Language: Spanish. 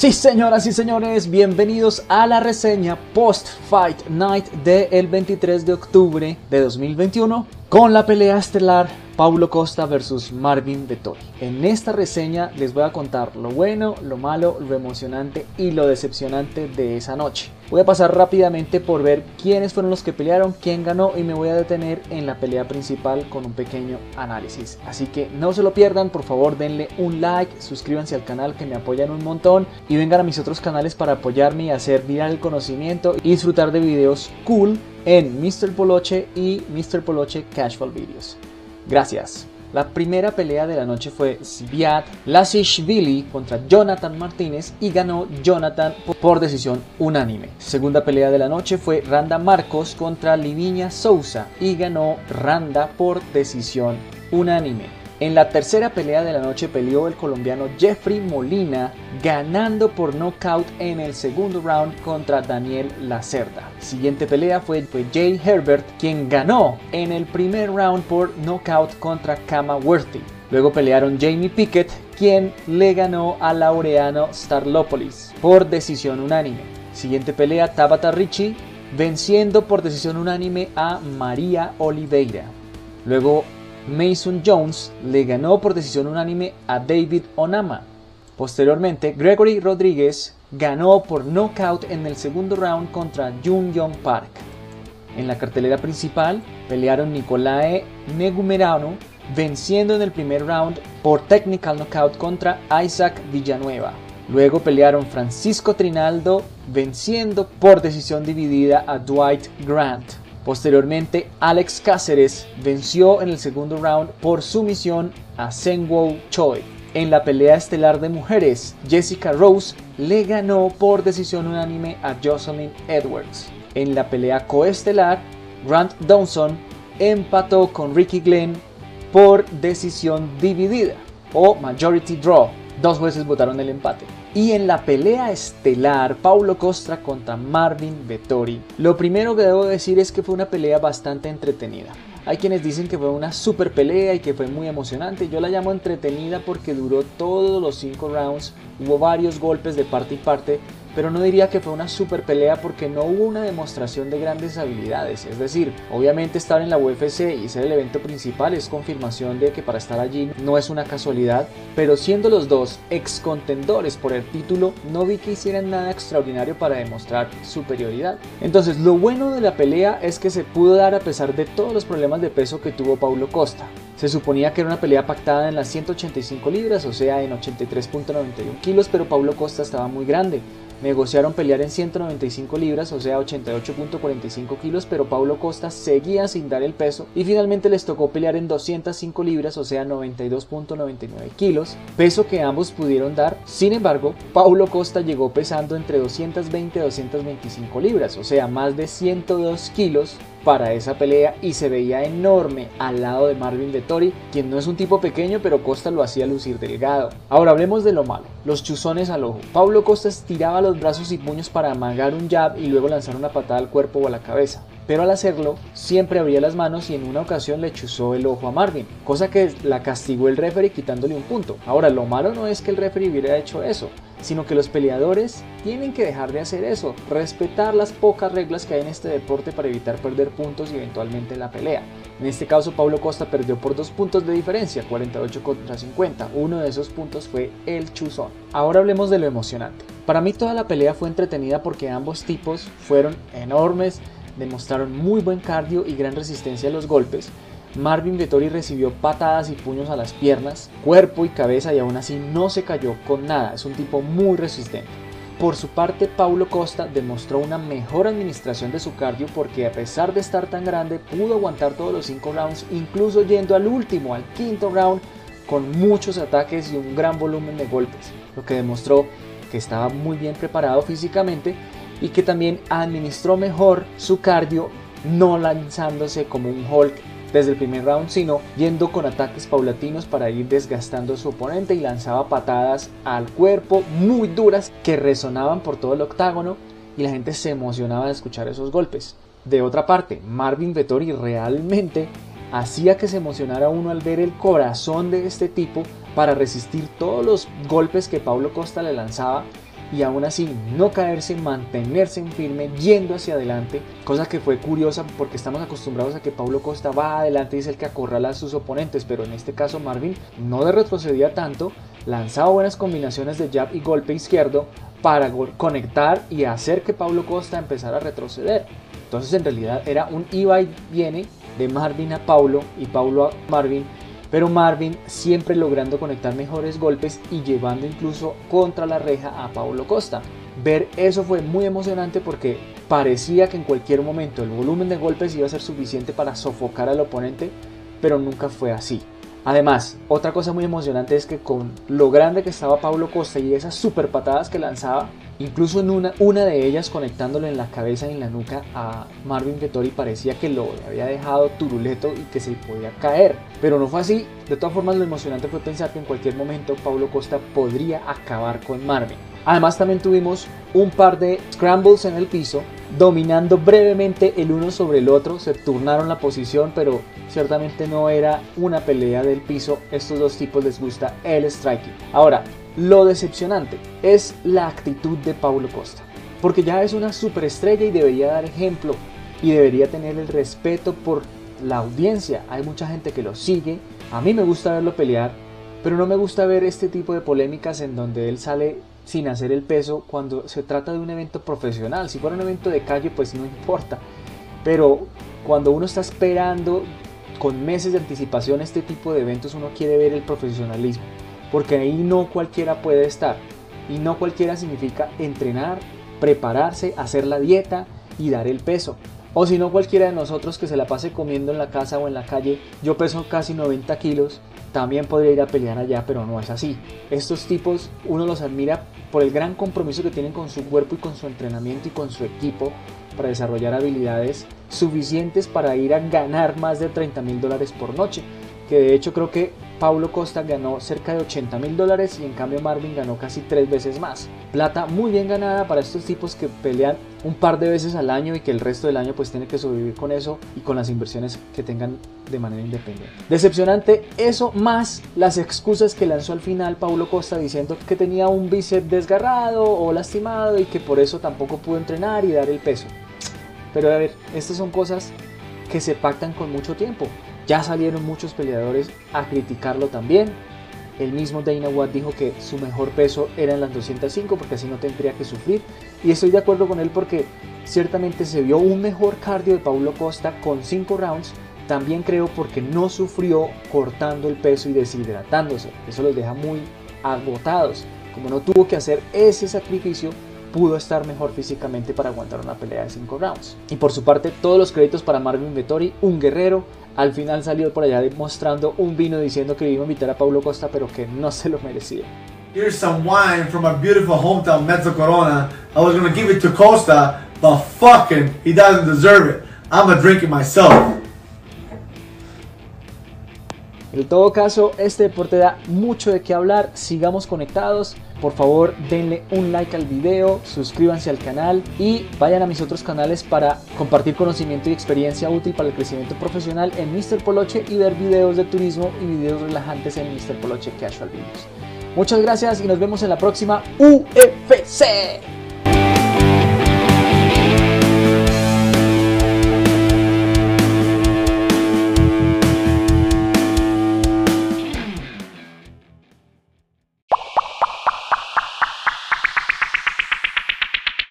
Sí, señoras y señores, bienvenidos a la reseña Post Fight Night del 23 de octubre de 2021 con la pelea estelar Paulo Costa versus Marvin Vettori. En esta reseña les voy a contar lo bueno, lo malo, lo emocionante y lo decepcionante de esa noche. Voy a pasar rápidamente por ver quiénes fueron los que pelearon, quién ganó y me voy a detener en la pelea principal con un pequeño análisis. Así que no se lo pierdan, por favor denle un like, suscríbanse al canal que me apoyan un montón y vengan a mis otros canales para apoyarme y hacer viral el conocimiento y disfrutar de videos cool en Mr. Poloche y Mr. Poloche Casual Videos. Gracias. La primera pelea de la noche fue Sviat Lasishvili contra Jonathan Martínez y ganó Jonathan por decisión unánime. Segunda pelea de la noche fue Randa Marcos contra Liviña Sousa y ganó Randa por decisión unánime. En la tercera pelea de la noche peleó el colombiano Jeffrey Molina, ganando por nocaut en el segundo round contra Daniel Lacerda. Siguiente pelea fue, Jay Herbert, quien ganó en el primer round por nocaut contra Kama Worthy. Luego pelearon Jamie Pickett, quien le ganó a Laureano Starlopolis por decisión unánime. Siguiente pelea Tabata Ricci, venciendo por decisión unánime a María Oliveira. Luego Mason Jones le ganó por decisión unánime a David Onama. Posteriormente, Gregory Rodríguez ganó por knockout en el segundo round contra Jung Young Park. En la cartelera principal pelearon Nicolae Negumerano venciendo en el primer round por technical knockout contra Isaac Villanueva. Luego pelearon Francisco Trinaldo venciendo por decisión dividida a Dwight Grant. Posteriormente, Alex Cáceres venció en el segundo round por sumisión a Sengwo Choi. En la pelea estelar de mujeres, Jessica Rose le ganó por decisión unánime a Jocelyn Edwards. En la pelea coestelar, Grant Dawson empató con Ricky Glenn por decisión dividida o majority draw. Dos jueces votaron el empate. Y en la pelea estelar, Paulo Costa contra Marvin Vettori. Lo primero que debo decir es que fue una pelea bastante entretenida. Hay quienes dicen que fue una super pelea y que fue muy emocionante. Yo la llamo entretenida porque duró todos los 5 rounds. Hubo varios golpes de parte y parte pero no diría que fue una super pelea porque no hubo una demostración de grandes habilidades. Es decir, obviamente estar en la UFC y ser el evento principal es confirmación de que para estar allí no es una casualidad, pero siendo los dos ex contendores por el título, no vi que hicieran nada extraordinario para demostrar superioridad. Entonces, lo bueno de la pelea es que se pudo dar a pesar de todos los problemas de peso que tuvo Paulo Costa. Se suponía que era una pelea pactada en las 185 libras, o sea, en 83.91 kilos, pero Paulo Costa estaba muy grande. Negociaron pelear en 195 libras, o sea 88.45 kilos, pero Paulo Costa seguía sin dar el peso y finalmente les tocó pelear en 205 libras, o sea 92.99 kilos, peso que ambos pudieron dar. Sin embargo, Paulo Costa llegó pesando entre 220 y 225 libras, o sea más de 102 kilos para esa pelea y se veía enorme al lado de Marvin Vettori, quien no es un tipo pequeño pero Costa lo hacía lucir delgado. Ahora hablemos de lo malo, los chuzones al ojo. Pablo Costa estiraba los brazos y puños para amagar un jab y luego lanzar una patada al cuerpo o a la cabeza pero al hacerlo siempre abría las manos y en una ocasión le chuzó el ojo a Marvin, cosa que la castigó el referee quitándole un punto. Ahora, lo malo no es que el referee hubiera hecho eso, sino que los peleadores tienen que dejar de hacer eso, respetar las pocas reglas que hay en este deporte para evitar perder puntos y eventualmente la pelea. En este caso, Pablo Costa perdió por dos puntos de diferencia, 48 contra 50. Uno de esos puntos fue el chuzón. Ahora hablemos de lo emocionante. Para mí toda la pelea fue entretenida porque ambos tipos fueron enormes, demostraron muy buen cardio y gran resistencia a los golpes. Marvin Vettori recibió patadas y puños a las piernas, cuerpo y cabeza y aún así no se cayó con nada, es un tipo muy resistente. Por su parte, Paulo Costa demostró una mejor administración de su cardio porque a pesar de estar tan grande, pudo aguantar todos los 5 rounds, incluso yendo al último, al quinto round, con muchos ataques y un gran volumen de golpes, lo que demostró que estaba muy bien preparado físicamente y que también administró mejor su cardio no lanzándose como un Hulk desde el primer round, sino yendo con ataques paulatinos para ir desgastando a su oponente y lanzaba patadas al cuerpo muy duras que resonaban por todo el octágono y la gente se emocionaba de escuchar esos golpes. De otra parte, Marvin Vettori realmente hacía que se emocionara uno al ver el corazón de este tipo para resistir todos los golpes que Paulo Costa le lanzaba y aún así no caerse, mantenerse en firme, yendo hacia adelante, cosa que fue curiosa porque estamos acostumbrados a que Paulo Costa va adelante y es el que acorrala a sus oponentes, pero en este caso Marvin no de retrocedía tanto, lanzaba buenas combinaciones de jab y golpe izquierdo para conectar y hacer que Paulo Costa empezara a retroceder. Entonces en realidad era un iba viene de Marvin a Paulo y Paulo a Marvin pero Marvin siempre logrando conectar mejores golpes y llevando incluso contra la reja a Paulo Costa. Ver eso fue muy emocionante porque parecía que en cualquier momento el volumen de golpes iba a ser suficiente para sofocar al oponente, pero nunca fue así. Además, otra cosa muy emocionante es que con lo grande que estaba Paulo Costa y esas super patadas que lanzaba, incluso en una, una de ellas conectándole en la cabeza y en la nuca a Marvin Vettori parecía que lo había dejado turuleto y que se podía caer. Pero no fue así. De todas formas, lo emocionante fue pensar que en cualquier momento Paulo Costa podría acabar con Marvin. Además también tuvimos un par de scrambles en el piso, dominando brevemente el uno sobre el otro, se turnaron la posición, pero ciertamente no era una pelea del piso, estos dos tipos les gusta el striking. Ahora, lo decepcionante es la actitud de Paulo Costa, porque ya es una superestrella y debería dar ejemplo y debería tener el respeto por la audiencia. Hay mucha gente que lo sigue, a mí me gusta verlo pelear, pero no me gusta ver este tipo de polémicas en donde él sale sin hacer el peso cuando se trata de un evento profesional. Si fuera un evento de calle, pues no importa. Pero cuando uno está esperando con meses de anticipación este tipo de eventos, uno quiere ver el profesionalismo. Porque ahí no cualquiera puede estar. Y no cualquiera significa entrenar, prepararse, hacer la dieta y dar el peso. O si no cualquiera de nosotros que se la pase comiendo en la casa o en la calle, yo peso casi 90 kilos, también podría ir a pelear allá, pero no es así. Estos tipos uno los admira por el gran compromiso que tienen con su cuerpo y con su entrenamiento y con su equipo para desarrollar habilidades suficientes para ir a ganar más de 30 mil dólares por noche que de hecho creo que Paulo Costa ganó cerca de 80 mil dólares y en cambio Marvin ganó casi tres veces más. Plata muy bien ganada para estos tipos que pelean un par de veces al año y que el resto del año pues tiene que sobrevivir con eso y con las inversiones que tengan de manera independiente. Decepcionante eso más las excusas que lanzó al final Paulo Costa diciendo que tenía un bíceps desgarrado o lastimado y que por eso tampoco pudo entrenar y dar el peso. Pero a ver, estas son cosas que se pactan con mucho tiempo. Ya salieron muchos peleadores a criticarlo también. El mismo Dana White dijo que su mejor peso era en las 205 porque así no tendría que sufrir. Y estoy de acuerdo con él porque ciertamente se vio un mejor cardio de Paulo Costa con 5 rounds. También creo porque no sufrió cortando el peso y deshidratándose. Eso los deja muy agotados. Como no tuvo que hacer ese sacrificio, pudo estar mejor físicamente para aguantar una pelea de 5 rounds. Y por su parte, todos los créditos para Marvin Vettori, un guerrero, al final salió por allá demostrando un vino diciendo que iba a invitar a Paulo Costa, pero que no se lo merecía. Here's some wine from our beautiful hometown, Mezzo Corona. I was gonna give it to Costa, but fucking, he doesn't deserve it. I'm gonna drink it myself. En todo caso, este deporte da mucho de qué hablar, sigamos conectados, por favor denle un like al video, suscríbanse al canal y vayan a mis otros canales para compartir conocimiento y experiencia útil para el crecimiento profesional en Mr. Poloche y ver videos de turismo y videos relajantes en Mr. Poloche Casual Videos. Muchas gracias y nos vemos en la próxima UFC.